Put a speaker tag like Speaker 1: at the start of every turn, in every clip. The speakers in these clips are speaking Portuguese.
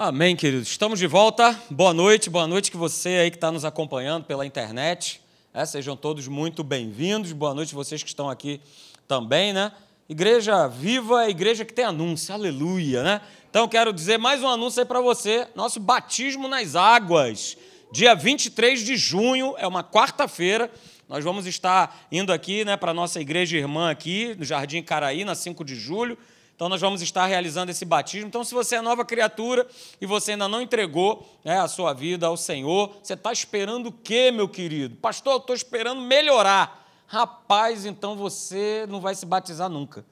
Speaker 1: Amém, queridos. Estamos de volta. Boa noite, boa noite que você aí que está nos acompanhando pela internet. É, sejam todos muito bem-vindos. Boa noite vocês que estão aqui também, né? Igreja viva igreja que tem anúncio, aleluia, né? Então quero dizer mais um anúncio aí para você: nosso batismo nas águas. Dia 23 de junho, é uma quarta-feira. Nós vamos estar indo aqui né, para a nossa igreja irmã aqui, no Jardim Caraí, na 5 de julho. Então, nós vamos estar realizando esse batismo. Então, se você é nova criatura e você ainda não entregou né, a sua vida ao Senhor, você está esperando o quê, meu querido? Pastor, eu estou esperando melhorar. Rapaz, então você não vai se batizar nunca.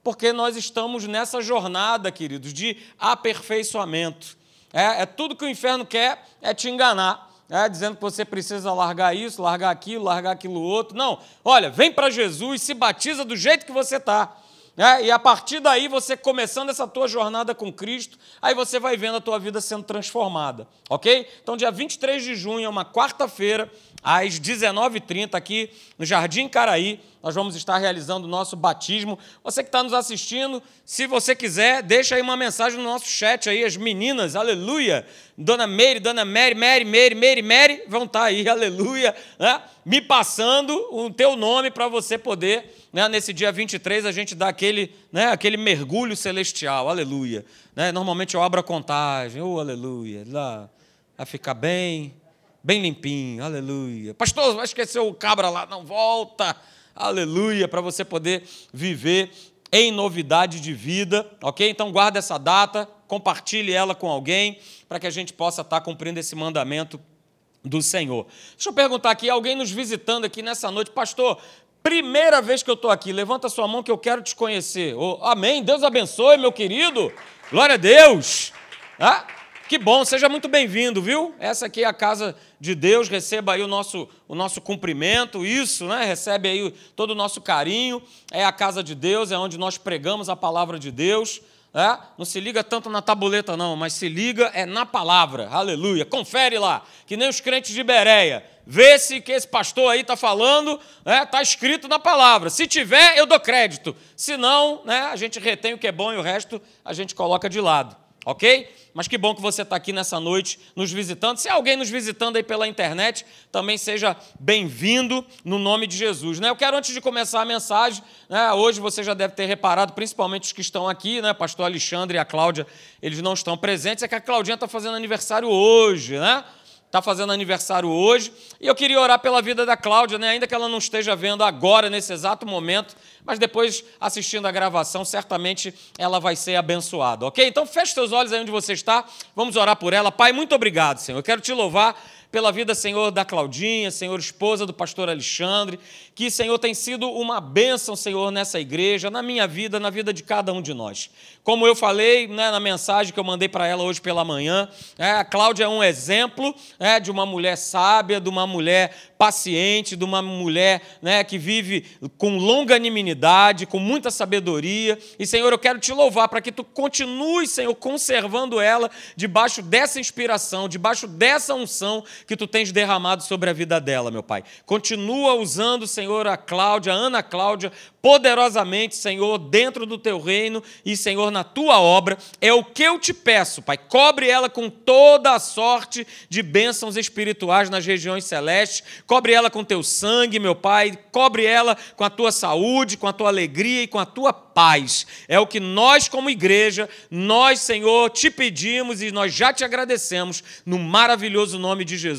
Speaker 1: Porque nós estamos nessa jornada, queridos, de aperfeiçoamento. É, é tudo que o inferno quer é te enganar é, dizendo que você precisa largar isso, largar aquilo, largar aquilo outro. Não, olha, vem para Jesus, se batiza do jeito que você está. É, e a partir daí, você começando essa tua jornada com Cristo, aí você vai vendo a tua vida sendo transformada, ok? Então, dia 23 de junho, é uma quarta-feira, às 19h30, aqui no Jardim Caraí, nós vamos estar realizando o nosso batismo. Você que está nos assistindo, se você quiser, deixa aí uma mensagem no nosso chat aí, as meninas, aleluia. Dona Mary, Dona Mary, Mary, Mary, Mary, Mary, vão estar tá aí, aleluia, né? me passando o teu nome para você poder, né? nesse dia 23, a gente dar aquele, né? aquele mergulho celestial, aleluia. Né? Normalmente eu abro a contagem, oh, aleluia, lá, vai ficar bem, bem limpinho, aleluia. Pastor, vai esquecer o cabra lá, não volta aleluia, para você poder viver em novidade de vida, ok? Então guarda essa data, compartilhe ela com alguém, para que a gente possa estar tá cumprindo esse mandamento do Senhor. Deixa eu perguntar aqui, alguém nos visitando aqui nessa noite, pastor, primeira vez que eu estou aqui, levanta sua mão que eu quero te conhecer. Oh, amém, Deus abençoe, meu querido, glória a Deus. Ah? Que bom, seja muito bem-vindo, viu? Essa aqui é a casa de Deus, receba aí o nosso, o nosso cumprimento, isso, né? Recebe aí todo o nosso carinho. É a casa de Deus, é onde nós pregamos a palavra de Deus. É? Não se liga tanto na tabuleta, não, mas se liga é na palavra. Aleluia. Confere lá, que nem os crentes de Bereia. Vê se que esse pastor aí está falando, está é, tá escrito na palavra. Se tiver, eu dou crédito. Se não, né, a gente retém o que é bom e o resto a gente coloca de lado ok? Mas que bom que você está aqui nessa noite nos visitando. Se alguém nos visitando aí pela internet, também seja bem-vindo no nome de Jesus. Né? Eu quero, antes de começar a mensagem, né, hoje você já deve ter reparado, principalmente os que estão aqui, né, pastor Alexandre e a Cláudia, eles não estão presentes, é que a Claudinha está fazendo aniversário hoje, né? Está fazendo aniversário hoje. E eu queria orar pela vida da Cláudia, né? ainda que ela não esteja vendo agora, nesse exato momento, mas depois, assistindo a gravação, certamente ela vai ser abençoada, ok? Então feche seus olhos aí onde você está, vamos orar por ela. Pai, muito obrigado, Senhor. Eu quero te louvar pela vida, Senhor, da Claudinha, Senhor, esposa do pastor Alexandre, que, Senhor, tem sido uma bênção, Senhor, nessa igreja, na minha vida, na vida de cada um de nós. Como eu falei né, na mensagem que eu mandei para ela hoje pela manhã, é, a Cláudia é um exemplo é, de uma mulher sábia, de uma mulher paciente, de uma mulher né, que vive com longanimidade, com muita sabedoria. E, Senhor, eu quero te louvar para que tu continue, Senhor, conservando ela debaixo dessa inspiração, debaixo dessa unção que tu tens derramado sobre a vida dela, meu Pai. Continua usando, Senhor, a Cláudia, a Ana Cláudia, poderosamente, Senhor, dentro do teu reino e, Senhor, na tua obra. É o que eu te peço, Pai. Cobre ela com toda a sorte de bênçãos espirituais nas regiões celestes. Cobre ela com teu sangue, meu Pai. Cobre ela com a tua saúde, com a tua alegria e com a tua paz. É o que nós, como igreja, nós, Senhor, te pedimos e nós já te agradecemos no maravilhoso nome de Jesus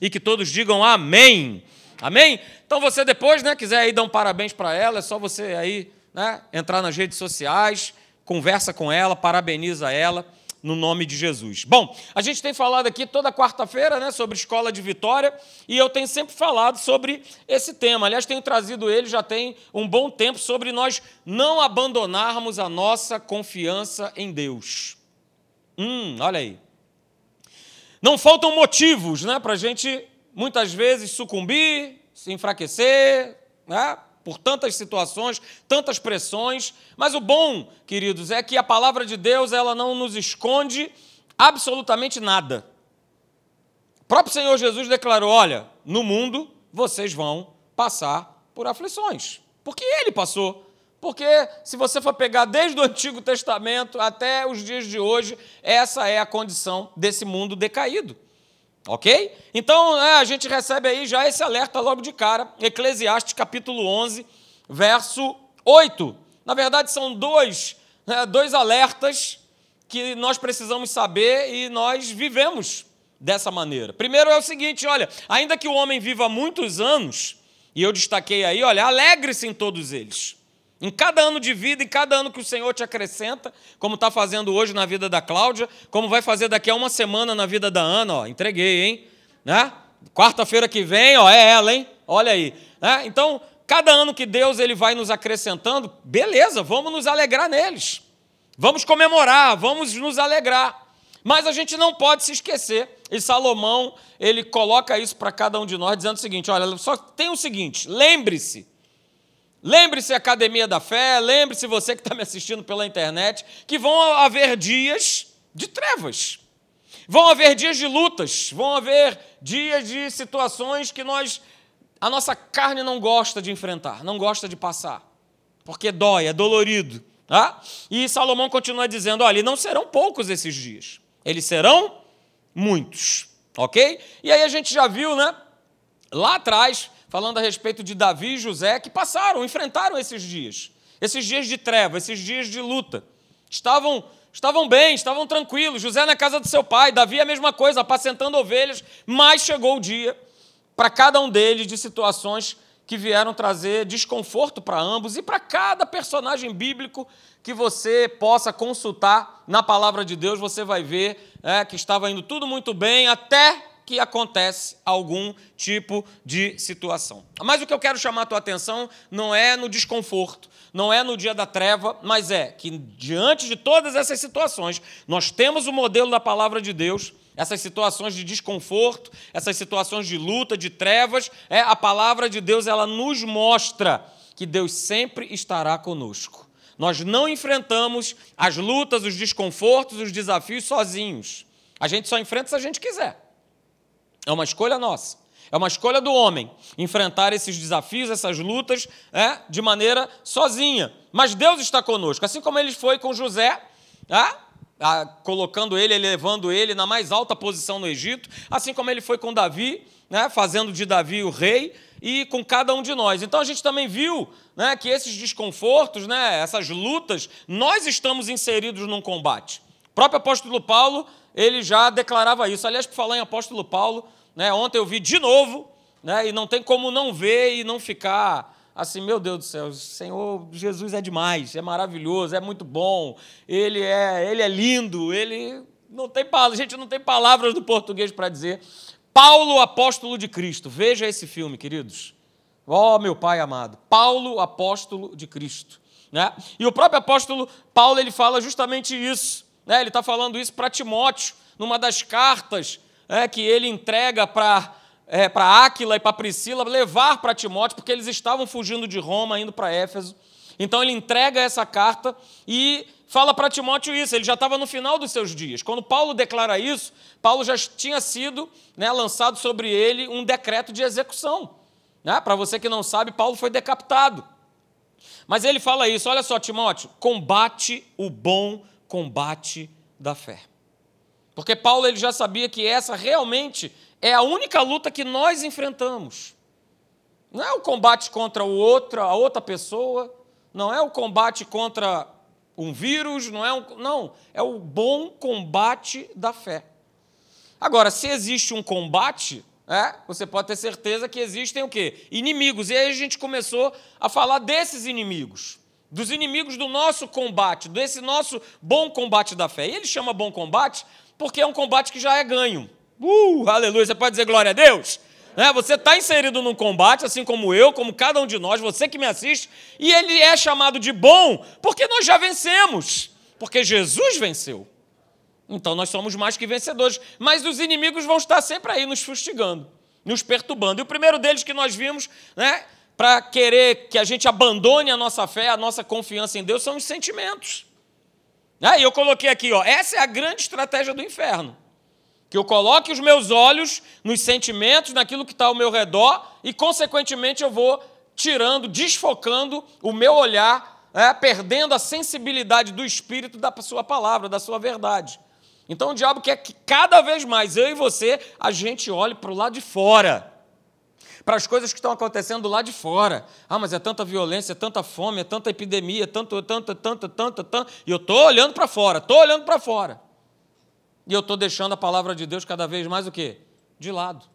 Speaker 1: e que todos digam amém. Amém? Então você depois, né, quiser aí dar um parabéns para ela, é só você aí, né, entrar nas redes sociais, conversa com ela, parabeniza ela no nome de Jesus. Bom, a gente tem falado aqui toda quarta-feira, né, sobre escola de vitória, e eu tenho sempre falado sobre esse tema. Aliás, tenho trazido ele já tem um bom tempo sobre nós não abandonarmos a nossa confiança em Deus. Hum, olha aí. Não faltam motivos, né, para a gente muitas vezes sucumbir, se enfraquecer, né? por tantas situações, tantas pressões. Mas o bom, queridos, é que a palavra de Deus ela não nos esconde absolutamente nada. O próprio Senhor Jesus declarou: olha, no mundo vocês vão passar por aflições. Porque ele passou porque se você for pegar desde o Antigo Testamento até os dias de hoje, essa é a condição desse mundo decaído. Ok? Então é, a gente recebe aí já esse alerta logo de cara, Eclesiastes capítulo 11, verso 8. Na verdade, são dois, né, dois alertas que nós precisamos saber e nós vivemos dessa maneira. Primeiro é o seguinte: olha, ainda que o homem viva muitos anos, e eu destaquei aí, olha, alegre-se em todos eles. Em cada ano de vida, em cada ano que o Senhor te acrescenta, como está fazendo hoje na vida da Cláudia, como vai fazer daqui a uma semana na vida da Ana, ó, entreguei, hein? Né? Quarta-feira que vem, ó, é ela, hein? Olha aí. Né? Então, cada ano que Deus ele vai nos acrescentando, beleza, vamos nos alegrar neles. Vamos comemorar, vamos nos alegrar. Mas a gente não pode se esquecer, e Salomão, ele coloca isso para cada um de nós, dizendo o seguinte: olha, só tem o seguinte, lembre-se, lembre-se, Academia da Fé, lembre-se você que está me assistindo pela internet, que vão haver dias de trevas, vão haver dias de lutas, vão haver dias de situações que nós, a nossa carne não gosta de enfrentar, não gosta de passar, porque dói, é dolorido. Tá? E Salomão continua dizendo: olha, não serão poucos esses dias. Eles serão muitos, ok? E aí a gente já viu, né? Lá atrás, falando a respeito de Davi e José, que passaram, enfrentaram esses dias, esses dias de treva, esses dias de luta. Estavam, estavam bem, estavam tranquilos. José na casa do seu pai, Davi a mesma coisa, apacentando ovelhas, mas chegou o dia para cada um deles de situações que vieram trazer desconforto para ambos e para cada personagem bíblico que você possa consultar na palavra de Deus, você vai ver é, que estava indo tudo muito bem até que acontece algum tipo de situação. Mas o que eu quero chamar a tua atenção não é no desconforto, não é no dia da treva, mas é que diante de todas essas situações, nós temos o modelo da palavra de Deus essas situações de desconforto, essas situações de luta, de trevas, é a palavra de Deus, ela nos mostra que Deus sempre estará conosco. Nós não enfrentamos as lutas, os desconfortos, os desafios sozinhos. A gente só enfrenta se a gente quiser. É uma escolha nossa. É uma escolha do homem enfrentar esses desafios, essas lutas, é, de maneira sozinha. Mas Deus está conosco, assim como ele foi com José, é, colocando ele, elevando ele na mais alta posição no Egito, assim como ele foi com Davi, né, fazendo de Davi o rei, e com cada um de nós. Então a gente também viu né, que esses desconfortos, né, essas lutas, nós estamos inseridos num combate. O próprio apóstolo Paulo, ele já declarava isso. Aliás, por falar em apóstolo Paulo, né, ontem eu vi de novo, né, e não tem como não ver e não ficar assim, meu Deus do céu, Senhor Jesus é demais, é maravilhoso, é muito bom, ele é, ele é lindo, ele não tem a gente não tem palavras do português para dizer. Paulo, apóstolo de Cristo. Veja esse filme, queridos. Ó, oh, meu Pai amado. Paulo, apóstolo de Cristo. Né? E o próprio apóstolo Paulo ele fala justamente isso. Né? Ele está falando isso para Timóteo, numa das cartas né, que ele entrega para é, para Áquila e para Priscila levar para Timóteo, porque eles estavam fugindo de Roma, indo para Éfeso. Então ele entrega essa carta e fala para Timóteo isso. Ele já estava no final dos seus dias. Quando Paulo declara isso, Paulo já tinha sido né, lançado sobre ele um decreto de execução. Né? Para você que não sabe, Paulo foi decapitado. Mas ele fala isso: olha só, Timóteo, combate o bom combate da fé. Porque Paulo ele já sabia que essa realmente é a única luta que nós enfrentamos. Não é o combate contra o outro, a outra pessoa, não é o combate contra um vírus, não é um, não, é o bom combate da fé. Agora, se existe um combate, é, você pode ter certeza que existem o quê? Inimigos. E aí a gente começou a falar desses inimigos, dos inimigos do nosso combate, desse nosso bom combate da fé. E ele chama bom combate porque é um combate que já é ganho. Uh, aleluia. Você pode dizer glória a Deus? É, você está inserido num combate, assim como eu, como cada um de nós, você que me assiste, e ele é chamado de bom porque nós já vencemos, porque Jesus venceu. Então nós somos mais que vencedores, mas os inimigos vão estar sempre aí nos fustigando, nos perturbando. E o primeiro deles que nós vimos, né, para querer que a gente abandone a nossa fé, a nossa confiança em Deus, são os sentimentos. Ah, e eu coloquei aqui, ó, essa é a grande estratégia do inferno que eu coloque os meus olhos nos sentimentos, naquilo que está ao meu redor, e, consequentemente, eu vou tirando, desfocando o meu olhar é, perdendo a sensibilidade do espírito da sua palavra, da sua verdade. Então o diabo quer que cada vez mais eu e você a gente olhe para o lado de fora para as coisas que estão acontecendo lá de fora. Ah, mas é tanta violência, é tanta fome, é tanta epidemia, é tanto, tanto, tanto, tanto, tanto. E eu estou olhando para fora, estou olhando para fora. E eu estou deixando a palavra de Deus cada vez mais o quê? De lado.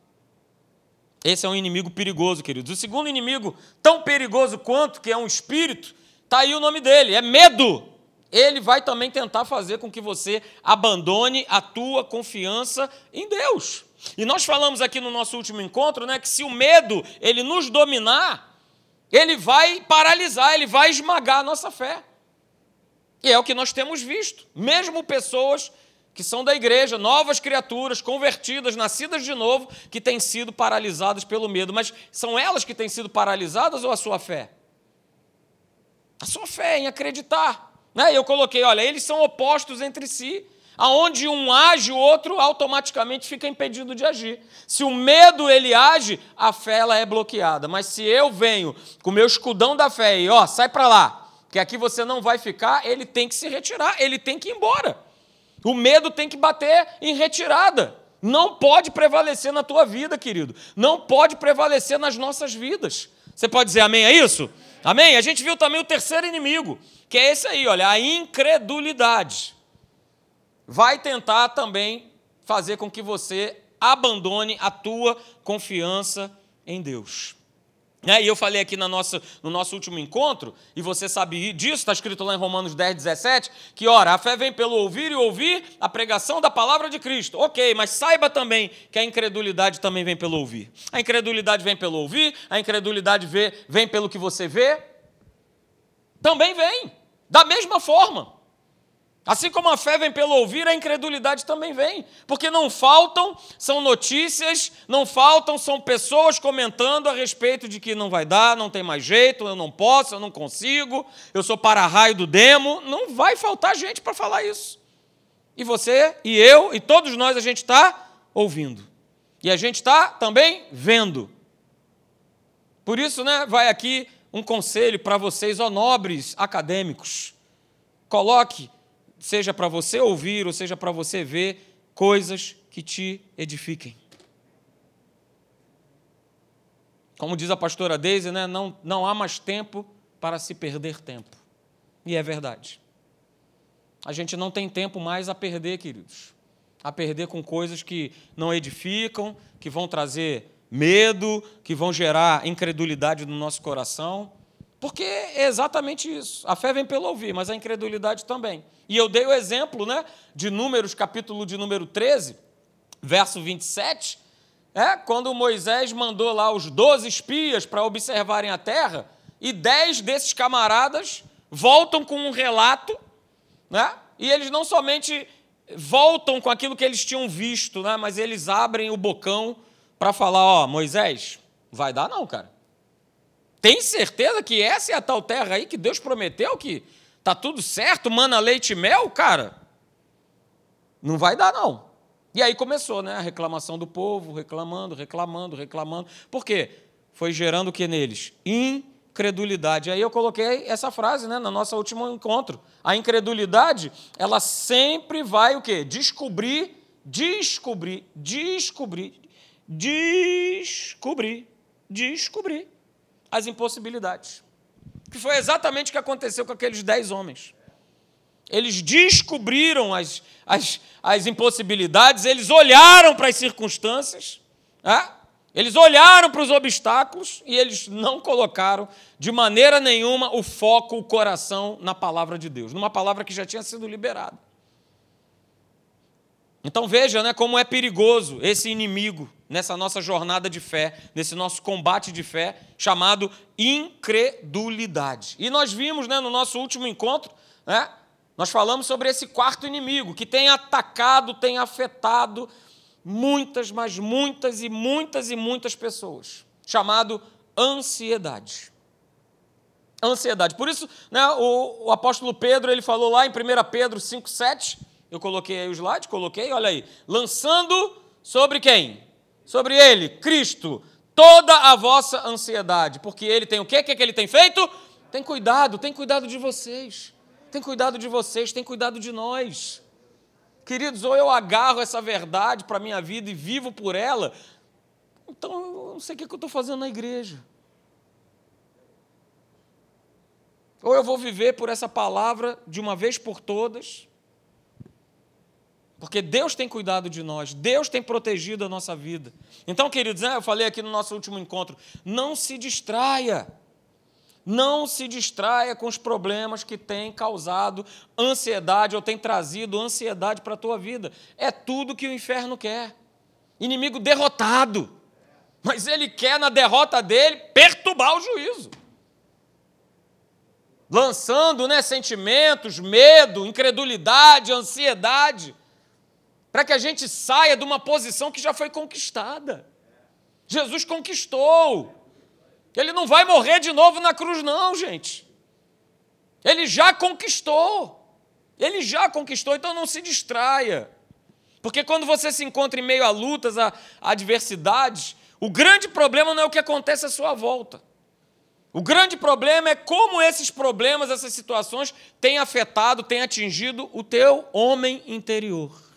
Speaker 1: Esse é um inimigo perigoso, queridos. O segundo inimigo, tão perigoso quanto, que é um espírito, está aí o nome dele, é medo. Ele vai também tentar fazer com que você abandone a tua confiança em Deus. E nós falamos aqui no nosso último encontro, né, que se o medo ele nos dominar, ele vai paralisar, ele vai esmagar a nossa fé. E é o que nós temos visto. Mesmo pessoas que são da igreja, novas criaturas, convertidas, nascidas de novo, que têm sido paralisadas pelo medo. Mas são elas que têm sido paralisadas ou a sua fé? A sua fé em acreditar. Né? Eu coloquei, olha, eles são opostos entre si aonde um age, o outro automaticamente fica impedido de agir. Se o medo ele age, a fé ela é bloqueada. Mas se eu venho com o meu escudão da fé e ó, sai para lá, que aqui você não vai ficar, ele tem que se retirar, ele tem que ir embora. O medo tem que bater em retirada. Não pode prevalecer na tua vida, querido. Não pode prevalecer nas nossas vidas. Você pode dizer amém a isso? Amém? A gente viu também o terceiro inimigo, que é esse aí, olha, a incredulidade vai tentar também fazer com que você abandone a tua confiança em Deus. É, e eu falei aqui no nosso, no nosso último encontro, e você sabe disso, está escrito lá em Romanos 10, 17, que, ora, a fé vem pelo ouvir e ouvir a pregação da palavra de Cristo. Ok, mas saiba também que a incredulidade também vem pelo ouvir. A incredulidade vem pelo ouvir, a incredulidade vê, vem pelo que você vê. Também vem, da mesma forma. Assim como a fé vem pelo ouvir, a incredulidade também vem. Porque não faltam, são notícias, não faltam, são pessoas comentando a respeito de que não vai dar, não tem mais jeito, eu não posso, eu não consigo, eu sou para-raio do demo. Não vai faltar gente para falar isso. E você, e eu, e todos nós, a gente está ouvindo. E a gente está também vendo. Por isso, né, vai aqui um conselho para vocês, ó nobres acadêmicos. Coloque seja para você ouvir ou seja para você ver, coisas que te edifiquem. Como diz a pastora Deise, né, não, não há mais tempo para se perder tempo. E é verdade. A gente não tem tempo mais a perder, queridos. A perder com coisas que não edificam, que vão trazer medo, que vão gerar incredulidade no nosso coração. Porque é exatamente isso. A fé vem pelo ouvir, mas a incredulidade também. E eu dei o exemplo né, de Números, capítulo de número 13, verso 27, é, quando Moisés mandou lá os 12 espias para observarem a terra, e dez desses camaradas voltam com um relato, né, e eles não somente voltam com aquilo que eles tinham visto, né, mas eles abrem o bocão para falar: Ó, Moisés, vai dar não, cara. Tem certeza que essa é a tal terra aí que Deus prometeu que tá tudo certo, mana leite e mel, cara? Não vai dar não. E aí começou, né, a reclamação do povo, reclamando, reclamando, reclamando. Por quê? Foi gerando o que neles? Incredulidade. Aí eu coloquei essa frase, né, no nosso último encontro. A incredulidade, ela sempre vai o quê? Descobrir, descobrir, descobrir, descobrir, descobrir as impossibilidades. Que foi exatamente o que aconteceu com aqueles dez homens. Eles descobriram as, as, as impossibilidades, eles olharam para as circunstâncias, é? eles olharam para os obstáculos e eles não colocaram de maneira nenhuma o foco, o coração na palavra de Deus, numa palavra que já tinha sido liberada. Então veja né, como é perigoso esse inimigo nessa nossa jornada de fé, nesse nosso combate de fé, chamado incredulidade. E nós vimos né, no nosso último encontro, né, nós falamos sobre esse quarto inimigo que tem atacado, tem afetado muitas, mas muitas e muitas e muitas pessoas, chamado ansiedade. Ansiedade. Por isso, né, o, o apóstolo Pedro ele falou lá em 1 Pedro 5,7, eu coloquei aí o slide, coloquei, olha aí, lançando sobre quem? Sobre ele, Cristo, toda a vossa ansiedade, porque ele tem o quê? O que, é que ele tem feito? Tem cuidado, tem cuidado de vocês. Tem cuidado de vocês, tem cuidado de nós. Queridos, ou eu agarro essa verdade para a minha vida e vivo por ela, então eu não sei o que eu estou fazendo na igreja. Ou eu vou viver por essa palavra de uma vez por todas, porque Deus tem cuidado de nós, Deus tem protegido a nossa vida. Então, queridos, né, eu falei aqui no nosso último encontro, não se distraia. Não se distraia com os problemas que têm causado ansiedade ou têm trazido ansiedade para a tua vida. É tudo que o inferno quer. Inimigo derrotado. Mas ele quer, na derrota dele, perturbar o juízo lançando né, sentimentos, medo, incredulidade, ansiedade, para que a gente saia de uma posição que já foi conquistada. Jesus conquistou. Ele não vai morrer de novo na cruz, não, gente. Ele já conquistou. Ele já conquistou, então não se distraia. Porque quando você se encontra em meio a lutas, a, a adversidades, o grande problema não é o que acontece à sua volta. O grande problema é como esses problemas, essas situações têm afetado, têm atingido o teu homem interior.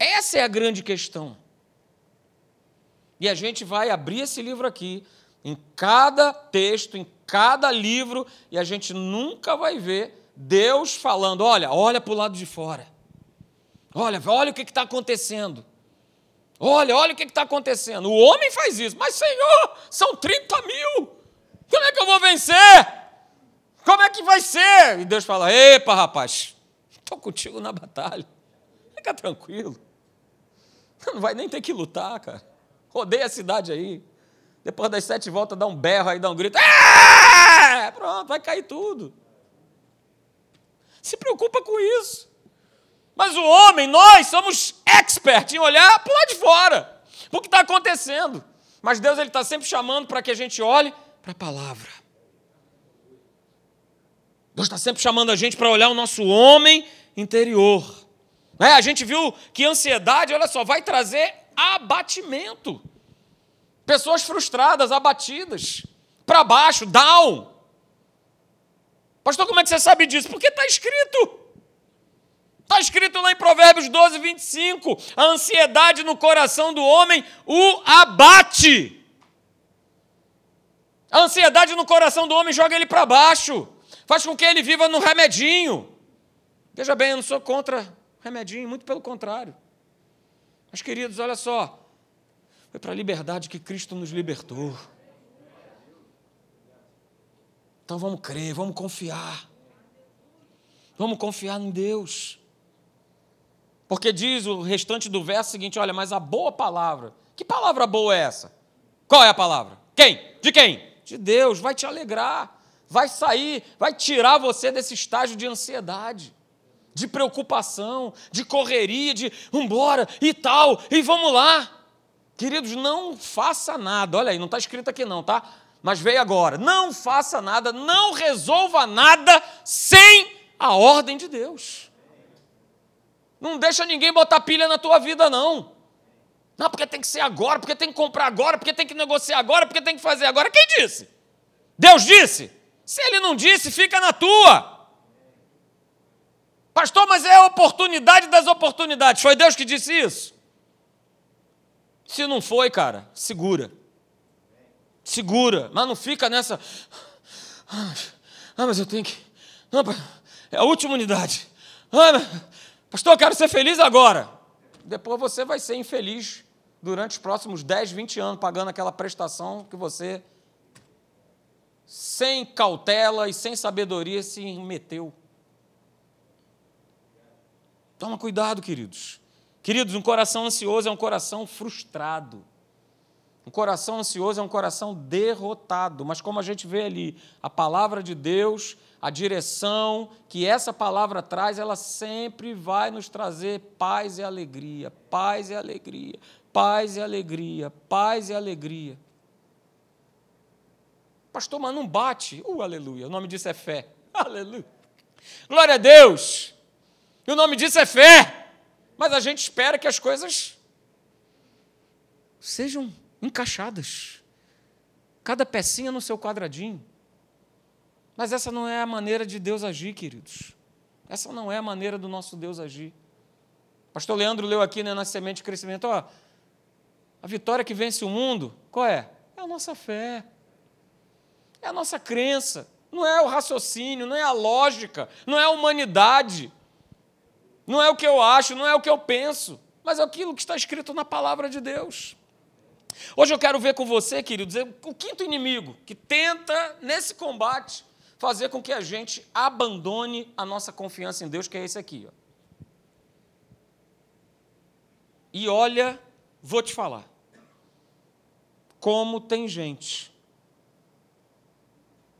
Speaker 1: Essa é a grande questão. E a gente vai abrir esse livro aqui, em cada texto, em cada livro, e a gente nunca vai ver Deus falando: olha, olha para o lado de fora. Olha, olha o que está acontecendo. Olha, olha o que está acontecendo. O homem faz isso, mas Senhor, são 30 mil. Como é que eu vou vencer? Como é que vai ser? E Deus fala: Epa, rapaz, estou contigo na batalha. Fica tranquilo. Não vai nem ter que lutar, cara. Rodeia a cidade aí. Depois das sete voltas, dá um berro aí, dá um grito. É! Pronto, vai cair tudo. Se preocupa com isso. Mas o homem, nós somos expert em olhar para lá de fora. O que está acontecendo. Mas Deus ele está sempre chamando para que a gente olhe para a palavra. Deus está sempre chamando a gente para olhar o nosso homem interior. É, a gente viu que ansiedade, olha só, vai trazer abatimento. Pessoas frustradas, abatidas, para baixo, down. Pastor, como é que você sabe disso? Porque está escrito. Está escrito lá em Provérbios 12, 25: a ansiedade no coração do homem o abate. A ansiedade no coração do homem joga ele para baixo, faz com que ele viva no remedinho. Veja bem, eu não sou contra remedinho, muito pelo contrário. Mas, queridos, olha só, foi para a liberdade que Cristo nos libertou. Então vamos crer, vamos confiar. Vamos confiar em Deus. Porque diz o restante do verso seguinte: olha, mas a boa palavra. Que palavra boa é essa? Qual é a palavra? Quem? De quem? de Deus, vai te alegrar, vai sair, vai tirar você desse estágio de ansiedade, de preocupação, de correria, de vambora e tal, e vamos lá. Queridos, não faça nada, olha aí, não está escrito aqui não, tá? Mas veio agora, não faça nada, não resolva nada sem a ordem de Deus. Não deixa ninguém botar pilha na tua vida, não. Não, porque tem que ser agora, porque tem que comprar agora, porque tem que negociar agora, porque tem que fazer agora. Quem disse? Deus disse? Se ele não disse, fica na tua. Pastor, mas é a oportunidade das oportunidades. Foi Deus que disse isso? Se não foi, cara, segura. Segura, mas não fica nessa. Ah, mas eu tenho que. Não, é a última unidade. Ah, pastor, eu quero ser feliz agora. Depois você vai ser infeliz durante os próximos 10, 20 anos, pagando aquela prestação que você, sem cautela e sem sabedoria, se meteu. Toma cuidado, queridos. Queridos, um coração ansioso é um coração frustrado. Um coração ansioso é um coração derrotado. Mas como a gente vê ali, a palavra de Deus, a direção que essa palavra traz, ela sempre vai nos trazer paz e alegria, paz e alegria, paz e alegria, paz e alegria. Pastor, mas não bate. Uh, aleluia. O nome disso é fé. Aleluia. Glória a Deus. E o nome disso é fé. Mas a gente espera que as coisas sejam encaixadas. Cada pecinha no seu quadradinho. Mas essa não é a maneira de Deus agir, queridos. Essa não é a maneira do nosso Deus agir. Pastor Leandro leu aqui né, na semente de crescimento, ó, a vitória que vence o mundo, qual é? É a nossa fé. É a nossa crença. Não é o raciocínio, não é a lógica, não é a humanidade. Não é o que eu acho, não é o que eu penso, mas é aquilo que está escrito na palavra de Deus. Hoje eu quero ver com você, queridos, o quinto inimigo que tenta, nesse combate, fazer com que a gente abandone a nossa confiança em Deus, que é esse aqui. Ó. E olha, vou te falar, como tem gente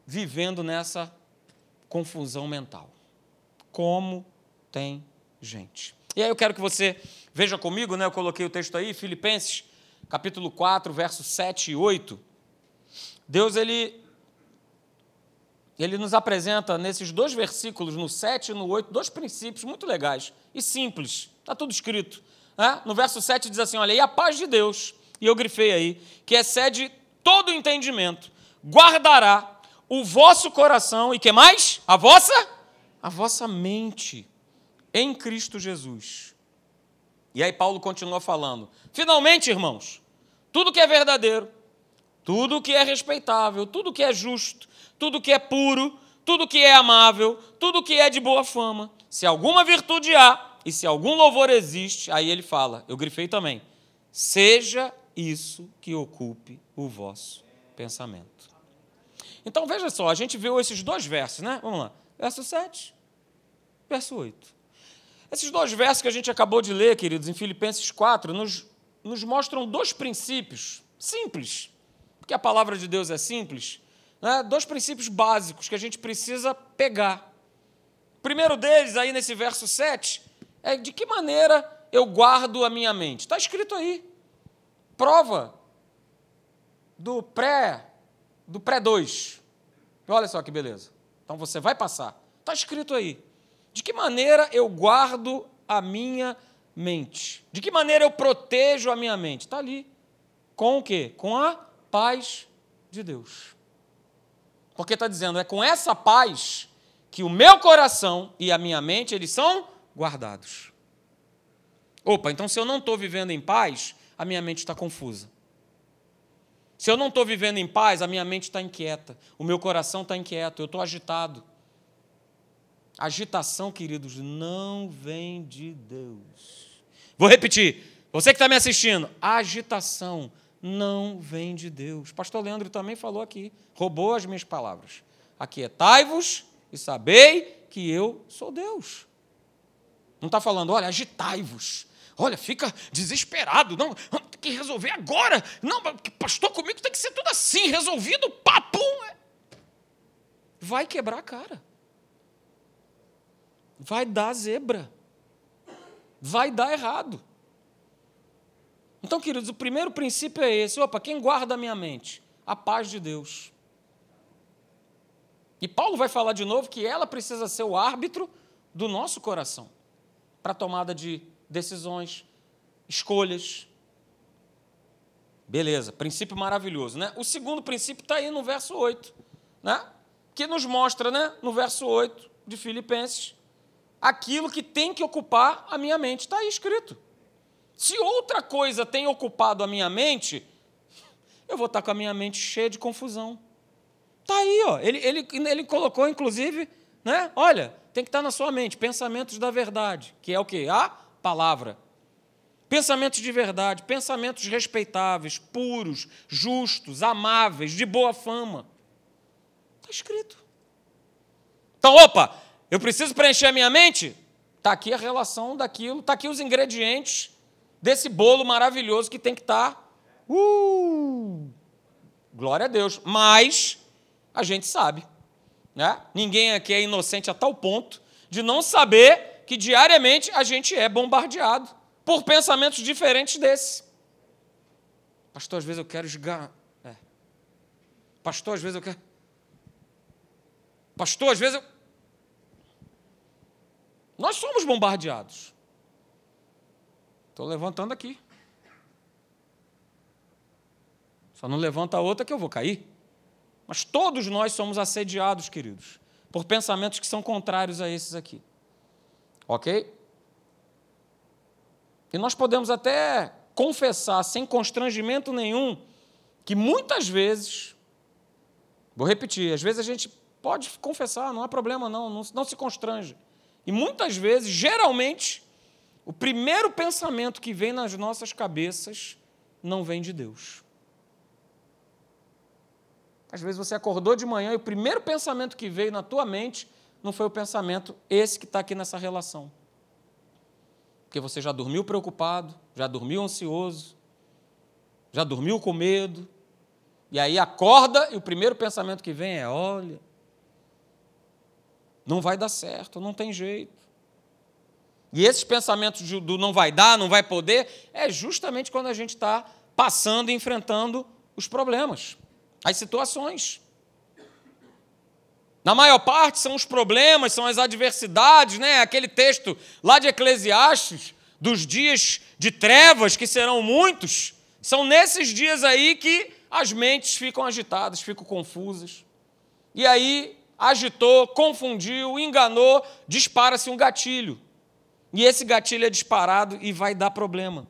Speaker 1: vivendo nessa confusão mental. Como tem gente. E aí eu quero que você veja comigo, né? Eu coloquei o texto aí, Filipenses, capítulo 4, versos 7 e 8. Deus ele ele nos apresenta nesses dois versículos, no 7 e no 8, dois princípios muito legais e simples. Está tudo escrito. Né? No verso 7 diz assim: olha, e a paz de Deus, e eu grifei aí, que excede todo entendimento, guardará o vosso coração e que mais? A vossa? A vossa mente em Cristo Jesus. E aí Paulo continua falando: finalmente, irmãos, tudo que é verdadeiro, tudo que é respeitável, tudo que é justo, tudo que é puro, tudo que é amável, tudo que é de boa fama, se alguma virtude há e se algum louvor existe, aí ele fala, eu grifei também, seja isso que ocupe o vosso pensamento. Então veja só, a gente viu esses dois versos, né? Vamos lá. Verso 7, verso 8. Esses dois versos que a gente acabou de ler, queridos, em Filipenses 4, nos, nos mostram dois princípios simples, porque a palavra de Deus é simples, né? dois princípios básicos que a gente precisa pegar. O primeiro deles, aí nesse verso 7, é de que maneira eu guardo a minha mente. Está escrito aí. Prova do pré do pré 2. Olha só que beleza. Então você vai passar. Está escrito aí. De que maneira eu guardo a minha mente? De que maneira eu protejo a minha mente? Está ali. Com o quê? Com a paz de Deus. Porque está dizendo, é com essa paz que o meu coração e a minha mente, eles são guardados. Opa, então se eu não estou vivendo em paz, a minha mente está confusa. Se eu não estou vivendo em paz, a minha mente está inquieta, o meu coração está inquieto, eu estou agitado. Agitação, queridos, não vem de Deus. Vou repetir. Você que está me assistindo, agitação não vem de Deus. Pastor Leandro também falou aqui, roubou as minhas palavras. Aquietai-vos e sabei que eu sou Deus. Não está falando, olha, agitai-vos. Olha, fica desesperado. Não, tem que resolver agora. Não, pastor, comigo tem que ser tudo assim, resolvido, papum. Vai quebrar a cara vai dar zebra. Vai dar errado. Então, queridos, o primeiro princípio é esse. Opa, quem guarda a minha mente? A paz de Deus. E Paulo vai falar de novo que ela precisa ser o árbitro do nosso coração para tomada de decisões, escolhas. Beleza, princípio maravilhoso, né? O segundo princípio está aí no verso 8, né? Que nos mostra, né, no verso 8 de Filipenses, aquilo que tem que ocupar a minha mente. Está aí escrito. Se outra coisa tem ocupado a minha mente, eu vou estar com a minha mente cheia de confusão. Está aí, ó. Ele, ele, ele colocou, inclusive, né? Olha, tem que estar na sua mente, pensamentos da verdade, que é o quê? A palavra. Pensamentos de verdade, pensamentos respeitáveis, puros, justos, amáveis, de boa fama. Está escrito. Então, opa, eu preciso preencher a minha mente? Está aqui a relação daquilo, está aqui os ingredientes desse bolo maravilhoso que tem que estar. Tá. Uh, glória a Deus. Mas a gente sabe. Né? Ninguém aqui é inocente a tal ponto de não saber que diariamente a gente é bombardeado por pensamentos diferentes desse. Pastor, às vezes eu quero esgar. É. Pastor, às vezes eu quero. Pastor, às vezes eu. Nós somos bombardeados. Estou levantando aqui. Só não levanta outra que eu vou cair. Mas todos nós somos assediados, queridos, por pensamentos que são contrários a esses aqui. Ok? E nós podemos até confessar, sem constrangimento nenhum, que muitas vezes, vou repetir, às vezes a gente pode confessar, não há problema não, não, não se constrange. E muitas vezes, geralmente, o primeiro pensamento que vem nas nossas cabeças não vem de Deus. Às vezes você acordou de manhã e o primeiro pensamento que veio na tua mente não foi o pensamento esse que está aqui nessa relação. Porque você já dormiu preocupado, já dormiu ansioso, já dormiu com medo, e aí acorda e o primeiro pensamento que vem é: olha, não vai dar certo, não tem jeito. E esses pensamentos do não vai dar, não vai poder, é justamente quando a gente está passando e enfrentando os problemas, as situações. Na maior parte são os problemas, são as adversidades, né? Aquele texto lá de Eclesiastes, dos dias de trevas, que serão muitos, são nesses dias aí que as mentes ficam agitadas, ficam confusas. E aí agitou, confundiu, enganou, dispara-se um gatilho. E esse gatilho é disparado e vai dar problema.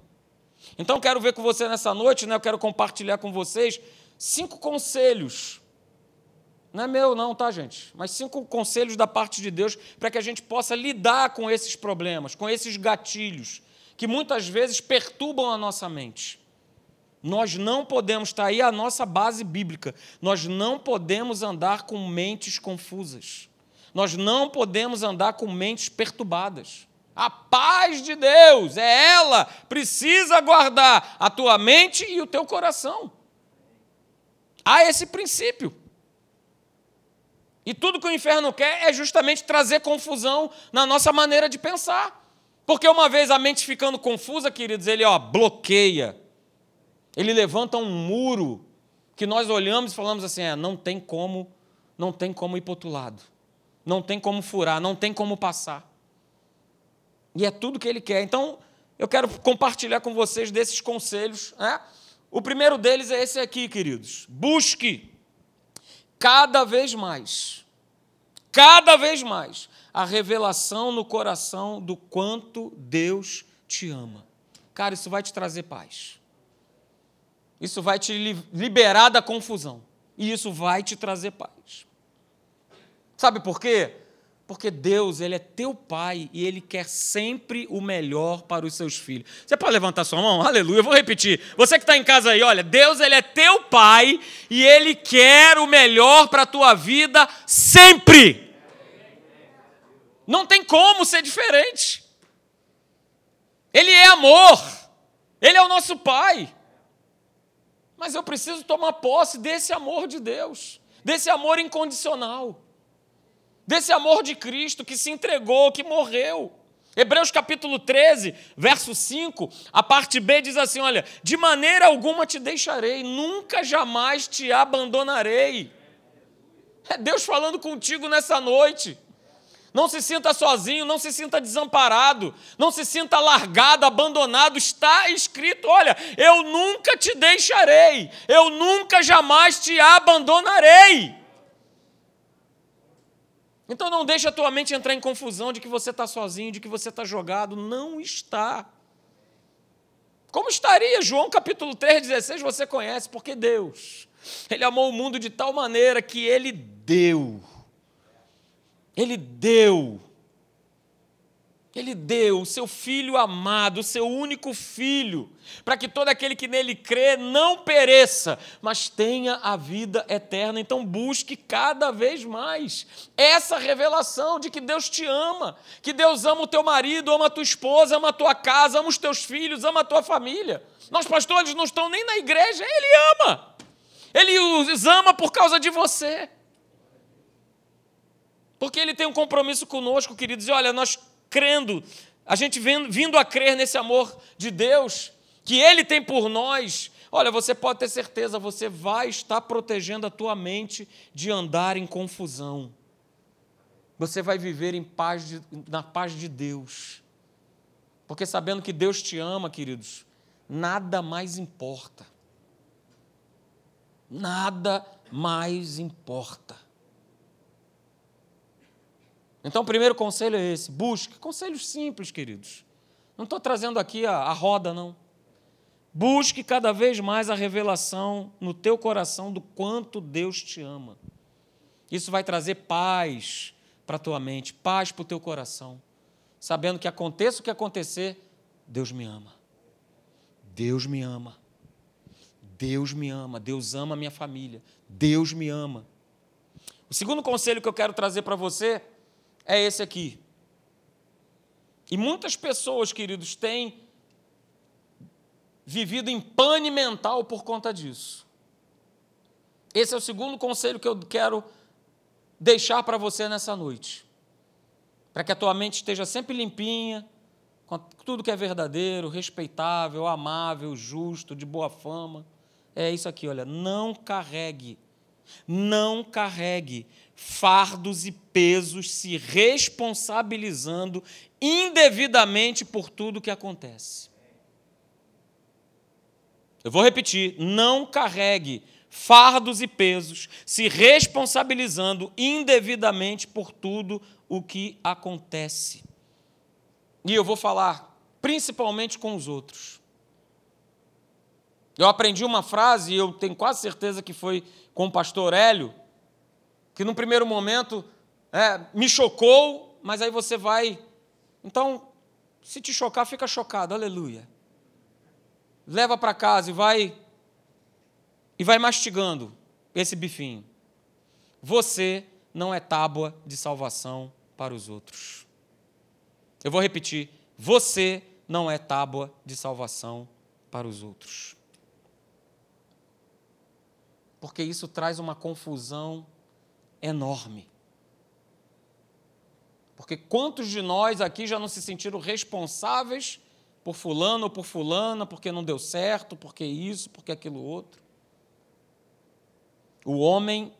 Speaker 1: Então, quero ver com você nessa noite, né, eu quero compartilhar com vocês cinco conselhos. Não é meu, não, tá, gente? Mas cinco conselhos da parte de Deus para que a gente possa lidar com esses problemas, com esses gatilhos, que muitas vezes perturbam a nossa mente. Nós não podemos, está aí a nossa base bíblica, nós não podemos andar com mentes confusas. Nós não podemos andar com mentes perturbadas. A paz de Deus, é ela, precisa guardar a tua mente e o teu coração. Há esse princípio. E tudo que o inferno quer é justamente trazer confusão na nossa maneira de pensar. Porque uma vez a mente ficando confusa, queridos, ele ó, bloqueia. Ele levanta um muro que nós olhamos e falamos assim: é, não tem como, não tem como ir para outro lado. Não tem como furar, não tem como passar. E é tudo que ele quer. Então, eu quero compartilhar com vocês desses conselhos. Né? O primeiro deles é esse aqui, queridos. Busque cada vez mais, cada vez mais, a revelação no coração do quanto Deus te ama. Cara, isso vai te trazer paz. Isso vai te liberar da confusão. E isso vai te trazer paz. Sabe por quê? Porque Deus, Ele é teu Pai e Ele quer sempre o melhor para os seus filhos. Você pode levantar sua mão? Aleluia. Eu vou repetir. Você que está em casa aí, olha, Deus, Ele é teu Pai e Ele quer o melhor para a tua vida sempre. Não tem como ser diferente. Ele é amor. Ele é o nosso Pai. Mas eu preciso tomar posse desse amor de Deus, desse amor incondicional desse amor de Cristo que se entregou, que morreu. Hebreus capítulo 13, verso 5, a parte B diz assim: Olha, de maneira alguma te deixarei, nunca jamais te abandonarei. É Deus falando contigo nessa noite. Não se sinta sozinho, não se sinta desamparado, não se sinta largado, abandonado. Está escrito: olha, eu nunca te deixarei, eu nunca jamais te abandonarei. Então não deixe a tua mente entrar em confusão de que você está sozinho, de que você está jogado. Não está. Como estaria? João capítulo 3, 16, você conhece, porque Deus, Ele amou o mundo de tal maneira que Ele deu. Ele deu ele deu o seu filho amado, o seu único filho, para que todo aquele que nele crê não pereça, mas tenha a vida eterna. Então busque cada vez mais essa revelação de que Deus te ama, que Deus ama o teu marido, ama a tua esposa, ama a tua casa, ama os teus filhos, ama a tua família. Nós pastores não estão nem na igreja, ele ama. Ele os ama por causa de você. Porque ele tem um compromisso conosco, queridos, e olha, nós crendo, a gente vindo a crer nesse amor de Deus, que Ele tem por nós, olha, você pode ter certeza, você vai estar protegendo a tua mente de andar em confusão. Você vai viver em paz de, na paz de Deus. Porque sabendo que Deus te ama, queridos, nada mais importa. Nada mais importa. Então, o primeiro conselho é esse: busque. Conselhos simples, queridos. Não estou trazendo aqui a, a roda, não. Busque cada vez mais a revelação no teu coração do quanto Deus te ama. Isso vai trazer paz para a tua mente, paz para o teu coração, sabendo que aconteça o que acontecer, Deus me ama. Deus me ama. Deus me ama. Deus ama a minha família. Deus me ama. O segundo conselho que eu quero trazer para você é esse aqui. E muitas pessoas, queridos, têm vivido em pane mental por conta disso. Esse é o segundo conselho que eu quero deixar para você nessa noite. Para que a tua mente esteja sempre limpinha, com tudo que é verdadeiro, respeitável, amável, justo, de boa fama. É isso aqui, olha, não carregue, não carregue fardos e pesos se responsabilizando indevidamente por tudo que acontece. Eu vou repetir: não carregue fardos e pesos, se responsabilizando indevidamente por tudo o que acontece. E eu vou falar principalmente com os outros. Eu aprendi uma frase, e eu tenho quase certeza que foi com o pastor Hélio, que no primeiro momento é, me chocou, mas aí você vai. Então, se te chocar, fica chocado, aleluia. Leva para casa e vai e vai mastigando esse bifinho. Você não é tábua de salvação para os outros. Eu vou repetir: você não é tábua de salvação para os outros. Porque isso traz uma confusão enorme. Porque quantos de nós aqui já não se sentiram responsáveis por fulano ou por fulana, porque não deu certo, porque isso, porque aquilo outro? O homem,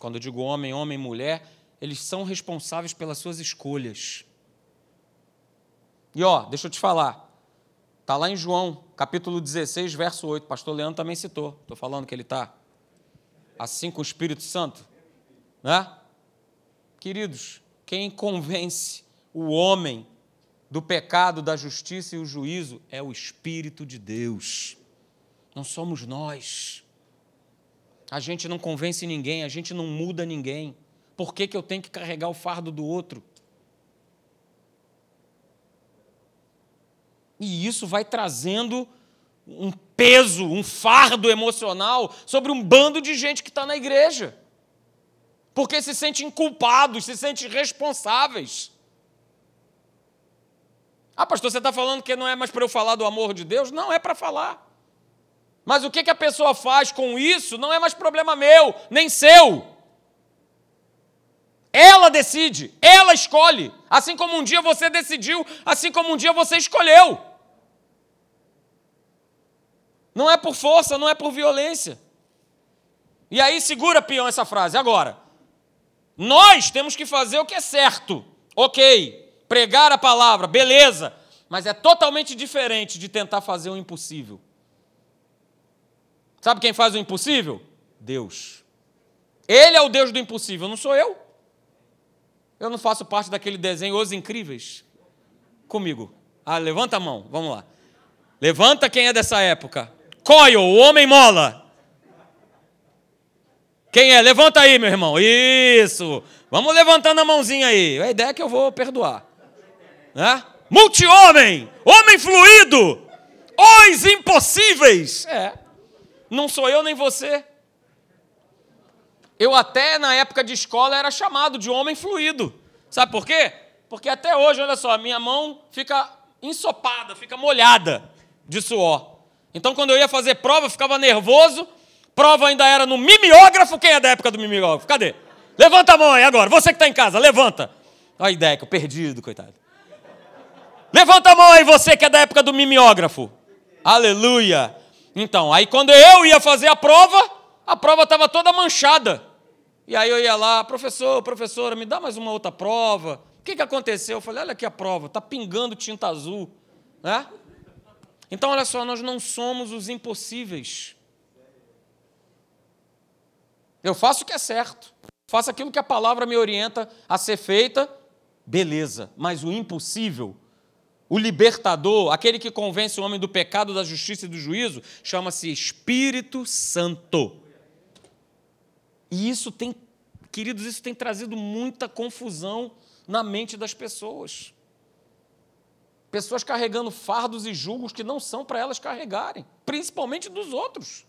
Speaker 1: quando eu digo homem, homem, mulher, eles são responsáveis pelas suas escolhas. E ó, deixa eu te falar. Está lá em João, capítulo 16, verso 8. Pastor Leandro também citou. Estou falando que ele está assim com o Espírito Santo. Né? Queridos, quem convence o homem do pecado, da justiça e o juízo é o Espírito de Deus. Não somos nós. A gente não convence ninguém, a gente não muda ninguém. Por que, que eu tenho que carregar o fardo do outro? E isso vai trazendo um peso, um fardo emocional sobre um bando de gente que está na igreja. Porque se sentem culpados, se sentem responsáveis. Ah, pastor, você está falando que não é mais para eu falar do amor de Deus? Não, é para falar. Mas o que, que a pessoa faz com isso não é mais problema meu, nem seu. Ela decide, ela escolhe. Assim como um dia você decidiu, assim como um dia você escolheu. Não é por força, não é por violência. E aí, segura, peão, essa frase. Agora, nós temos que fazer o que é certo. Ok, pregar a palavra, beleza. Mas é totalmente diferente de tentar fazer o impossível. Sabe quem faz o impossível? Deus. Ele é o Deus do impossível, não sou eu. Eu não faço parte daquele desenho Os Incríveis. Comigo. Ah, levanta a mão, vamos lá. Levanta quem é dessa época. Coyle, o homem mola. Quem é? Levanta aí, meu irmão. Isso. Vamos levantando a mãozinha aí. A ideia é que eu vou perdoar. Né? Multi-homem, homem fluido, os impossíveis. É. Não sou eu nem você. Eu até na época de escola era chamado de homem fluido. Sabe por quê? Porque até hoje, olha só, minha mão fica ensopada, fica molhada de suor. Então, quando eu ia fazer prova, eu ficava nervoso. Prova ainda era no mimeógrafo. Quem é da época do mimeógrafo? Cadê? Levanta a mão aí agora. Você que está em casa, levanta. Olha a ideia que eu perdido, coitado. Levanta a mão aí, você que é da época do mimeógrafo. Aleluia. Então, aí quando eu ia fazer a prova, a prova estava toda manchada. E aí eu ia lá, professor, professora, me dá mais uma outra prova. O que, que aconteceu? Eu falei, olha aqui a prova, está pingando tinta azul. Né? Então, olha só, nós não somos os impossíveis. Eu faço o que é certo. Faço aquilo que a palavra me orienta a ser feita. Beleza. Mas o impossível, o libertador, aquele que convence o homem do pecado, da justiça e do juízo, chama-se Espírito Santo. E isso tem, queridos, isso tem trazido muita confusão na mente das pessoas. Pessoas carregando fardos e julgos que não são para elas carregarem, principalmente dos outros.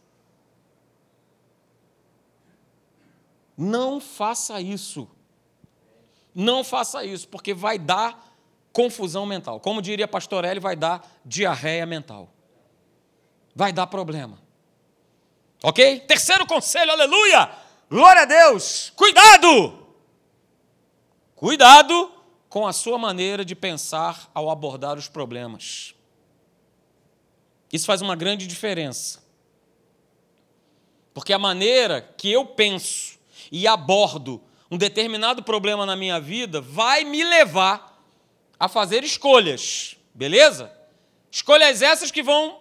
Speaker 1: Não faça isso. Não faça isso, porque vai dar confusão mental. Como diria Pastor Eli, vai dar diarreia mental. Vai dar problema. Ok? Terceiro conselho, aleluia! Glória a Deus! Cuidado! Cuidado com a sua maneira de pensar ao abordar os problemas. Isso faz uma grande diferença. Porque a maneira que eu penso e abordo um determinado problema na minha vida vai me levar a fazer escolhas, beleza? Escolhas essas que vão,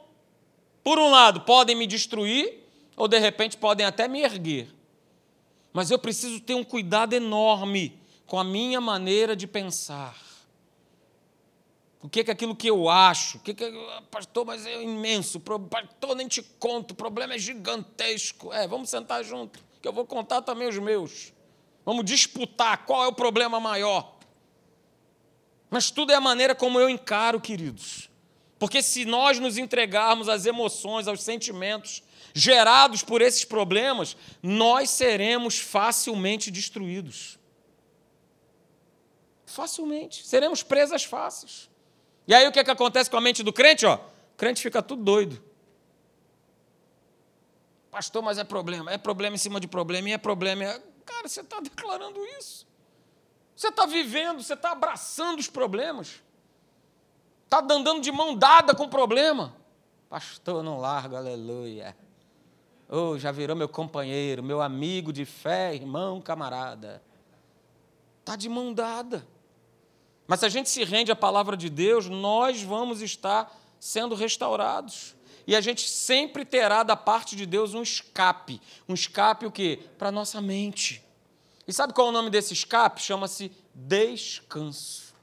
Speaker 1: por um lado, podem me destruir ou de repente podem até me erguer. Mas eu preciso ter um cuidado enorme com a minha maneira de pensar. O que é aquilo que eu acho? O que é, pastor, mas é imenso. Pastor, nem te conto, o problema é gigantesco. É, vamos sentar junto, que eu vou contar também os meus. Vamos disputar qual é o problema maior. Mas tudo é a maneira como eu encaro, queridos. Porque se nós nos entregarmos às emoções, aos sentimentos, gerados por esses problemas, nós seremos facilmente destruídos. Facilmente. Seremos presas fáceis. E aí o que, é que acontece com a mente do crente? Ó? O crente fica tudo doido. Pastor, mas é problema. É problema em cima de problema, e é problema. É... Cara, você está declarando isso. Você está vivendo, você está abraçando os problemas. Está andando de mão dada com o problema. Pastor, não larga, aleluia. Oh, já virou meu companheiro, meu amigo de fé, irmão, camarada. Está de mão dada. Mas se a gente se rende à palavra de Deus, nós vamos estar sendo restaurados. E a gente sempre terá da parte de Deus um escape. Um escape o quê? Para a nossa mente. E sabe qual é o nome desse escape? Chama-se descanso.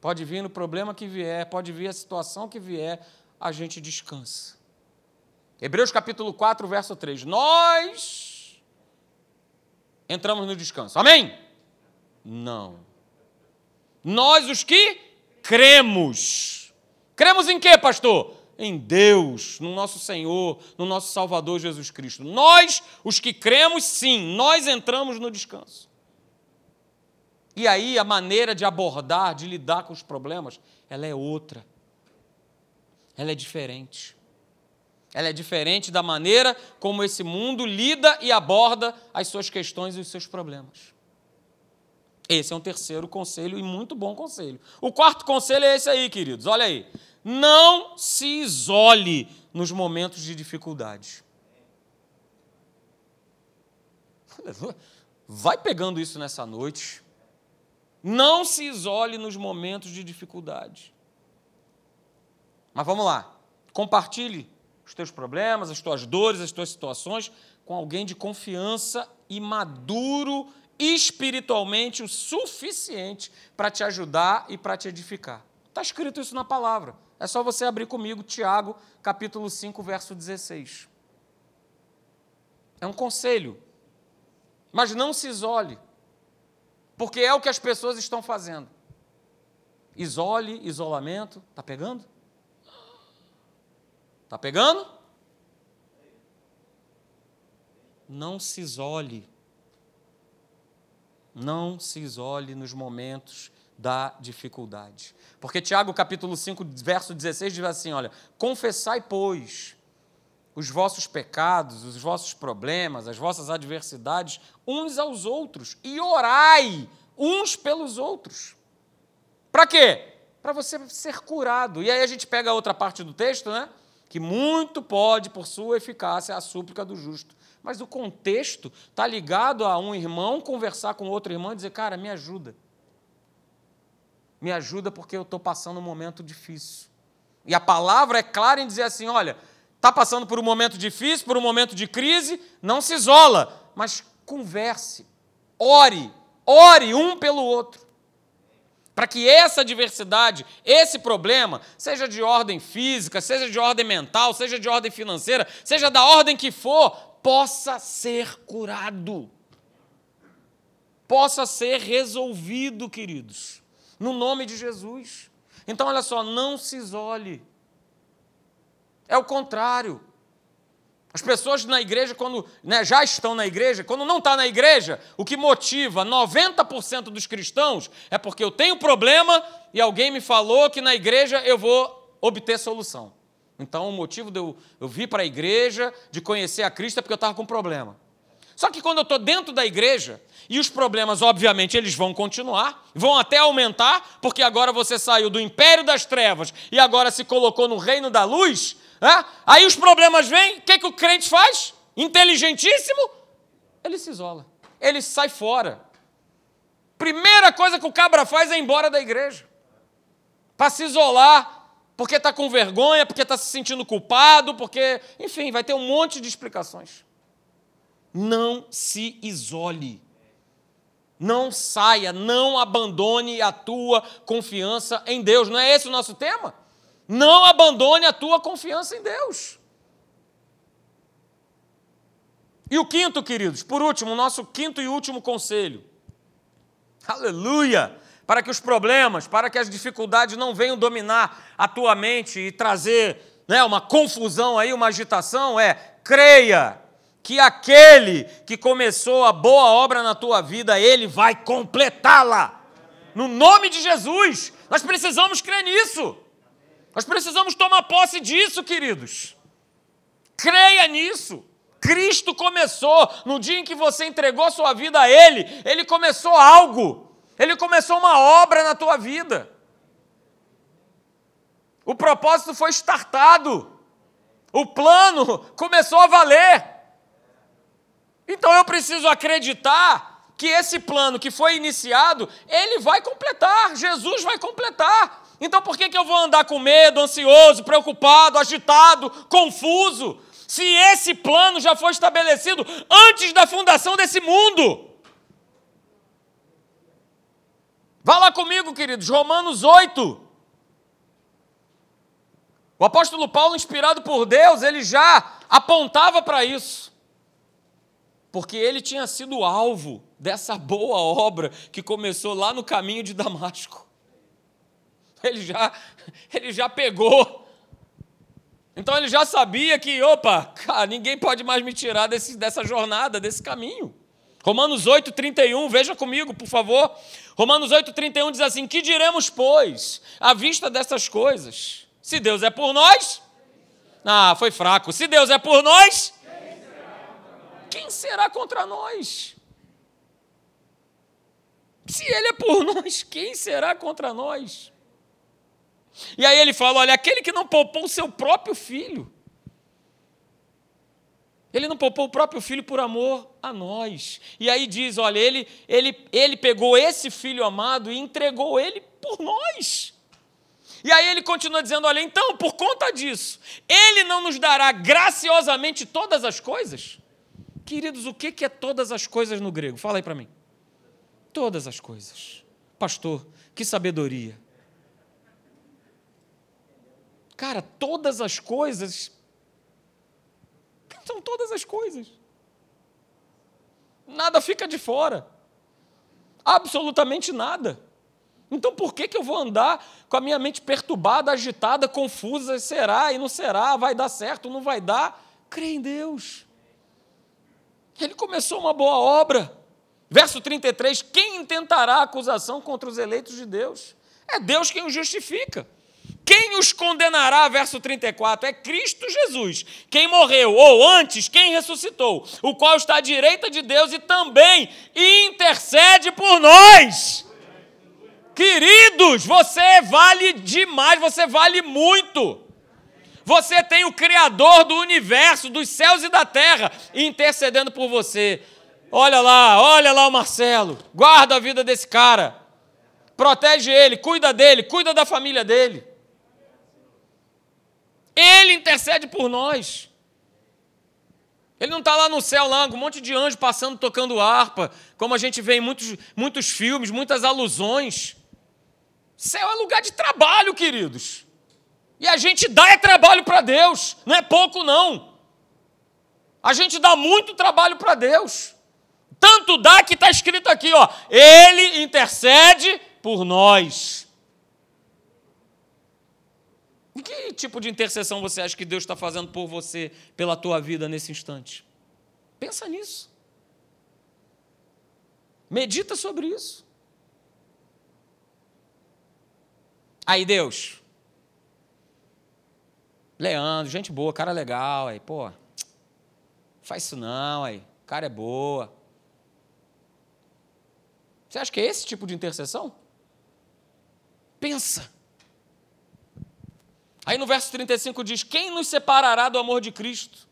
Speaker 1: Pode vir no problema que vier, pode vir a situação que vier, a gente descansa. Hebreus capítulo 4, verso 3. Nós entramos no descanso. Amém? Não. Nós os que cremos. Cremos em quê, pastor? Em Deus, no nosso Senhor, no nosso Salvador Jesus Cristo. Nós, os que cremos, sim, nós entramos no descanso. E aí a maneira de abordar, de lidar com os problemas, ela é outra. Ela é diferente. Ela é diferente da maneira como esse mundo lida e aborda as suas questões e os seus problemas. Esse é um terceiro conselho e muito bom conselho. O quarto conselho é esse aí, queridos. Olha aí. Não se isole nos momentos de dificuldade. Vai pegando isso nessa noite. Não se isole nos momentos de dificuldade. Mas vamos lá. Compartilhe os teus problemas, as tuas dores, as tuas situações com alguém de confiança e maduro espiritualmente o suficiente para te ajudar e para te edificar. Está escrito isso na palavra. É só você abrir comigo Tiago, capítulo 5, verso 16. É um conselho. Mas não se isole, porque é o que as pessoas estão fazendo. Isole, isolamento. Está pegando? Está pegando? Não se isole. Não se isole nos momentos da dificuldade. Porque Tiago capítulo 5, verso 16 diz assim, olha, confessai, pois, os vossos pecados, os vossos problemas, as vossas adversidades uns aos outros e orai uns pelos outros. Para quê? Para você ser curado. E aí a gente pega a outra parte do texto, né? que muito pode, por sua eficácia, a súplica do justo. Mas o contexto está ligado a um irmão conversar com outro irmão e dizer: Cara, me ajuda. Me ajuda porque eu estou passando um momento difícil. E a palavra é clara em dizer assim: Olha, Está passando por um momento difícil, por um momento de crise, não se isola, mas converse, ore, ore um pelo outro. Para que essa diversidade, esse problema, seja de ordem física, seja de ordem mental, seja de ordem financeira, seja da ordem que for, possa ser curado. Possa ser resolvido, queridos, no nome de Jesus. Então, olha só, não se isole. É o contrário. As pessoas na igreja, quando né, já estão na igreja, quando não está na igreja, o que motiva 90% dos cristãos é porque eu tenho problema e alguém me falou que na igreja eu vou obter solução. Então, o motivo de eu, eu vir para a igreja, de conhecer a Cristo, é porque eu estava com problema. Só que quando eu estou dentro da igreja, e os problemas, obviamente, eles vão continuar, vão até aumentar, porque agora você saiu do império das trevas e agora se colocou no reino da luz, é? Aí os problemas vêm, o que, que o crente faz? Inteligentíssimo, ele se isola, ele sai fora. Primeira coisa que o cabra faz é ir embora da igreja, para se isolar, porque está com vergonha, porque está se sentindo culpado, porque, enfim, vai ter um monte de explicações. Não se isole. Não saia, não abandone a tua confiança em Deus. Não é esse o nosso tema? Não abandone a tua confiança em Deus. E o quinto, queridos, por último, o nosso quinto e último conselho. Aleluia! Para que os problemas, para que as dificuldades não venham dominar a tua mente e trazer né, uma confusão aí, uma agitação, é creia que aquele que começou a boa obra na tua vida, ele vai completá-la. No nome de Jesus, nós precisamos crer nisso. Nós precisamos tomar posse disso, queridos. Creia nisso. Cristo começou, no dia em que você entregou sua vida a Ele, Ele começou algo, Ele começou uma obra na tua vida. O propósito foi startado, o plano começou a valer. Então eu preciso acreditar que esse plano que foi iniciado, ele vai completar, Jesus vai completar. Então por que, que eu vou andar com medo, ansioso, preocupado, agitado, confuso, se esse plano já foi estabelecido antes da fundação desse mundo? Vá lá comigo, queridos, Romanos 8. O apóstolo Paulo, inspirado por Deus, ele já apontava para isso. Porque ele tinha sido alvo dessa boa obra que começou lá no caminho de Damasco. Ele já, ele já pegou. Então ele já sabia que, opa, cara, ninguém pode mais me tirar desse, dessa jornada, desse caminho. Romanos 8, 31, veja comigo, por favor. Romanos 8, 31 diz assim: Que diremos, pois, à vista dessas coisas? Se Deus é por nós. Ah, foi fraco. Se Deus é por nós, quem será contra nós? Se Ele é por nós, quem será contra nós? E aí ele fala: olha, aquele que não poupou o seu próprio filho, ele não poupou o próprio filho por amor a nós. E aí diz: olha, ele, ele, ele pegou esse filho amado e entregou ele por nós. E aí ele continua dizendo: olha, então, por conta disso, ele não nos dará graciosamente todas as coisas? Queridos, o que é todas as coisas no grego? Fala aí para mim. Todas as coisas. Pastor, que sabedoria. Cara, todas as coisas. São todas as coisas. Nada fica de fora. Absolutamente nada. Então por que, que eu vou andar com a minha mente perturbada, agitada, confusa? Será e não será? Vai dar certo, não vai dar? Crê em Deus. Ele começou uma boa obra. Verso 33: Quem intentará acusação contra os eleitos de Deus? É Deus quem o justifica. Quem os condenará? Verso 34. É Cristo Jesus, quem morreu, ou antes, quem ressuscitou, o qual está à direita de Deus e também intercede por nós. Queridos, você vale demais, você vale muito. Você tem o Criador do universo, dos céus e da terra, intercedendo por você. Olha lá, olha lá o Marcelo, guarda a vida desse cara, protege ele, cuida dele, cuida da família dele. Ele intercede por nós. Ele não está lá no céu, lá, com um monte de anjo passando, tocando harpa, como a gente vê em muitos, muitos filmes, muitas alusões. Céu é lugar de trabalho, queridos. E a gente dá é trabalho para Deus, não é pouco, não. A gente dá muito trabalho para Deus. Tanto dá que está escrito aqui, ó, Ele intercede por nós. Que tipo de intercessão você acha que Deus está fazendo por você, pela tua vida nesse instante? Pensa nisso. Medita sobre isso. Aí, Deus. Leandro, gente boa, cara legal, aí, pô. Faz isso não, aí. Cara é boa. Você acha que é esse tipo de intercessão? Pensa. Aí no verso 35 diz: Quem nos separará do amor de Cristo?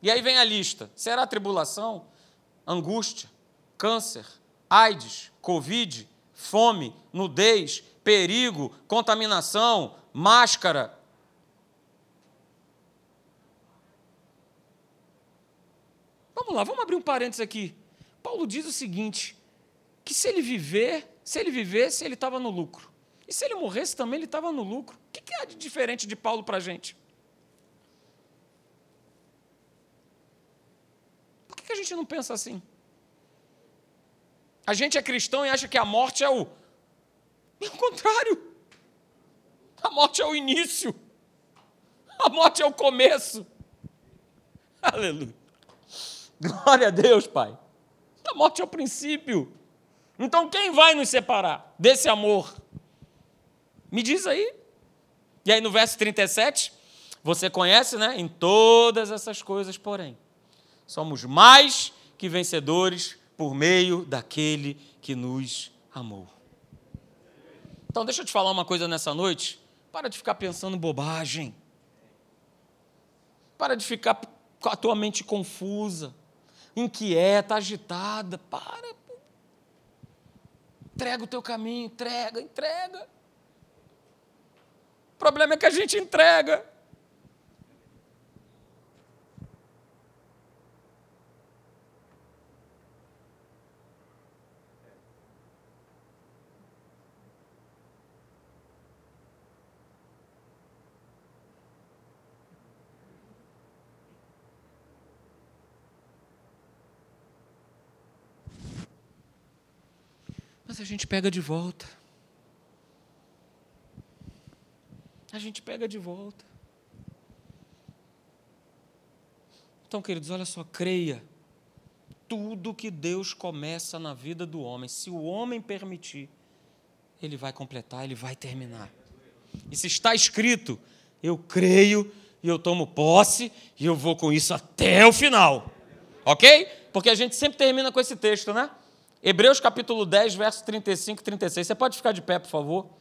Speaker 1: E aí vem a lista: será tribulação, angústia, câncer, AIDS, Covid, fome, nudez, perigo, contaminação, máscara. Vamos lá, vamos abrir um parênteses aqui. Paulo diz o seguinte: que se ele viver, se ele vivesse, ele estava no lucro. E se ele morresse também, ele estava no lucro. O que, há de diferente de Paulo para a gente? Por que, que a gente não pensa assim? A gente é cristão e acha que a morte é o. É o contrário. A morte é o início. A morte é o começo. Aleluia. Glória a Deus, Pai. A morte é o princípio. Então quem vai nos separar desse amor? Me diz aí. E aí no verso 37, você conhece, né? Em todas essas coisas, porém, somos mais que vencedores por meio daquele que nos amou. Então, deixa eu te falar uma coisa nessa noite. Para de ficar pensando bobagem. Para de ficar com a tua mente confusa, inquieta, agitada. Para. Entrega o teu caminho, entrega, entrega. O problema é que a gente entrega. Mas a gente pega de volta. A gente pega de volta. Então, queridos, olha só, creia. Tudo que Deus começa na vida do homem, se o homem permitir, ele vai completar, ele vai terminar. E se está escrito, eu creio e eu tomo posse e eu vou com isso até o final. Ok? Porque a gente sempre termina com esse texto, né? Hebreus capítulo 10, verso 35 e 36. Você pode ficar de pé, por favor?